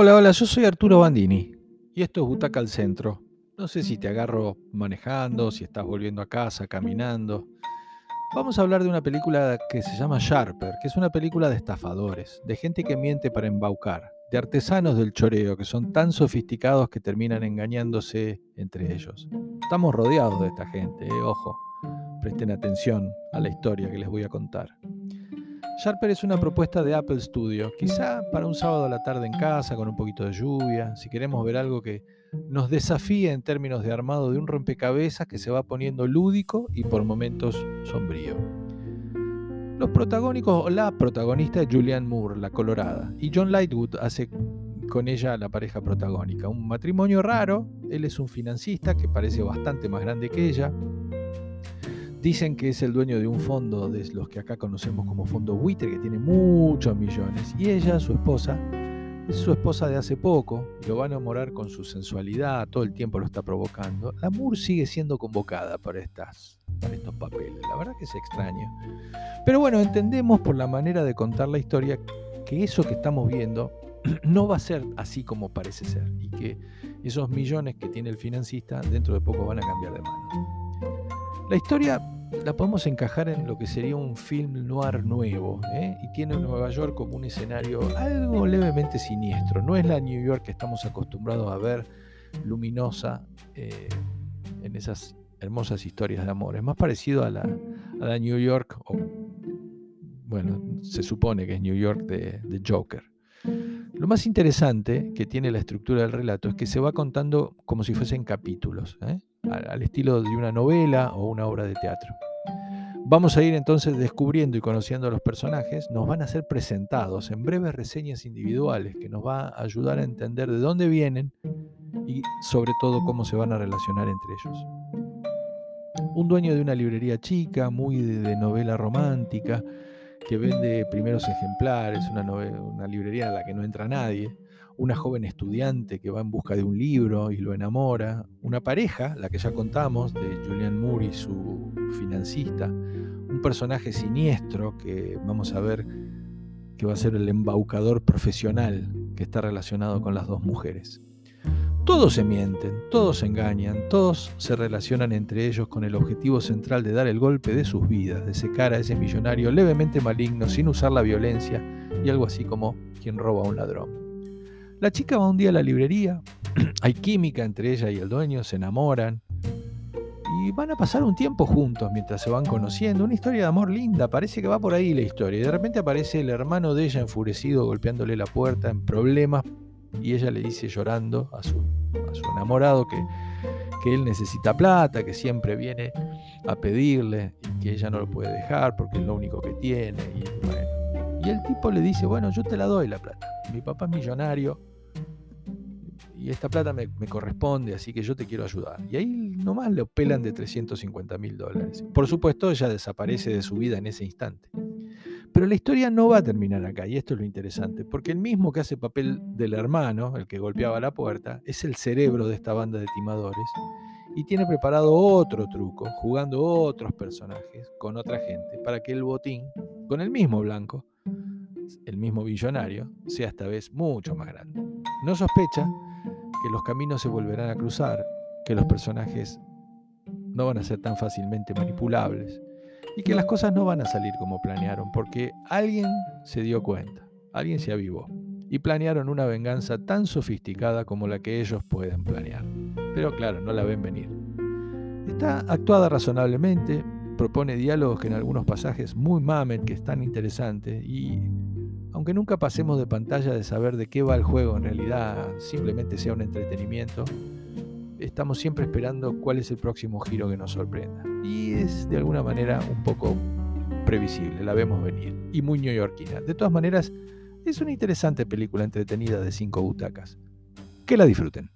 Hola, hola, yo soy Arturo Bandini y esto es Butaca al Centro. No sé si te agarro manejando, si estás volviendo a casa, caminando. Vamos a hablar de una película que se llama Sharper, que es una película de estafadores, de gente que miente para embaucar, de artesanos del choreo que son tan sofisticados que terminan engañándose entre ellos. Estamos rodeados de esta gente, eh, ojo. Presten atención a la historia que les voy a contar. Sharper es una propuesta de Apple Studio, quizá para un sábado a la tarde en casa con un poquito de lluvia, si queremos ver algo que nos desafíe en términos de armado de un rompecabezas que se va poniendo lúdico y por momentos sombrío. Los protagónicos o la protagonista es Julianne Moore, la colorada, y John Lightwood hace con ella la pareja protagónica. Un matrimonio raro, él es un financista que parece bastante más grande que ella, Dicen que es el dueño de un fondo de los que acá conocemos como fondo buitre, que tiene muchos millones. Y ella, su esposa, es su esposa de hace poco, lo va a enamorar con su sensualidad, todo el tiempo lo está provocando. La Moore sigue siendo convocada para, estas, estos papeles, la verdad que es extraño. Pero bueno, entendemos por la manera de contar la historia que eso que estamos viendo no va a ser así como parece ser y que esos millones que tiene el financista dentro de poco van a cambiar de mano. La historia la podemos encajar en lo que sería un film noir nuevo, ¿eh? y tiene Nueva York como un escenario algo levemente siniestro. No es la New York que estamos acostumbrados a ver luminosa eh, en esas hermosas historias de amor. Es más parecido a la, New York, o, bueno, se supone que es New York de, Joker. Lo más interesante que tiene la estructura del relato es que se va contando como si fuesen capítulos. ¿eh? Al estilo de una novela o una obra de teatro. Vamos a ir entonces descubriendo y conociendo a los personajes, nos van a ser presentados en breves reseñas individuales que nos va a ayudar a entender de dónde vienen y sobre todo cómo se van a relacionar entre ellos. Un dueño de una librería chica, muy de novela romántica, que vende primeros ejemplares, una, una librería a la que no entra nadie, una joven estudiante que va en busca de un libro y lo enamora, una pareja, la que ya contamos, de Julian Moore y su financista, un personaje siniestro que vamos a ver que va a ser el embaucador profesional que está relacionado con las dos mujeres. Todos se mienten, todos se engañan, todos se relacionan entre ellos con el objetivo central de dar el golpe de sus vidas, de secar a ese millonario levemente maligno sin usar la violencia y algo así como quien roba a un ladrón. La chica va un día a la librería, hay química entre ella y el dueño, se enamoran y van a pasar un tiempo juntos mientras se van conociendo. Una historia de amor linda, parece que va por ahí la historia. Y de repente aparece el hermano de ella enfurecido, golpeándole la puerta, en problemas, y ella le dice llorando a su, enamorado que, que él necesita plata, que siempre viene a pedirle y que ella no lo puede dejar porque es lo único que tiene. Y, bueno. y el tipo le dice, bueno, yo te la doy la plata. Mi papá es millonario, y esta plata me, corresponde, así que yo te quiero ayudar. Y ahí nomás le pelan de 350 mil dólares. Por supuesto, ella desaparece de su vida en ese instante. Pero la historia no va a terminar acá, y esto es lo interesante, porque el mismo que hace papel del hermano, el que golpeaba la puerta, es el cerebro de esta banda de timadores, y tiene preparado otro truco, jugando otros personajes con otra gente, para que el botín, con el mismo blanco, el mismo billonario, sea esta vez mucho más grande. No sospecha que los caminos se volverán a cruzar, que los personajes no van a ser tan fácilmente manipulables y que las cosas no van a salir como planearon, porque alguien se dio cuenta, alguien se avivó y planearon una venganza tan sofisticada como la que ellos pueden planear. Pero claro, no la ven venir. Está actuada razonablemente, propone diálogos que en algunos pasajes muy mamen, que están interesantes y aunque nunca pasemos de pantalla de saber de qué va el juego, en realidad simplemente sea un entretenimiento, estamos siempre esperando cuál es el próximo giro que nos sorprenda. Y es de alguna manera un poco previsible, la vemos venir, y muy neoyorquina. De todas maneras, es una interesante película entretenida de cinco butacas. Que la disfruten.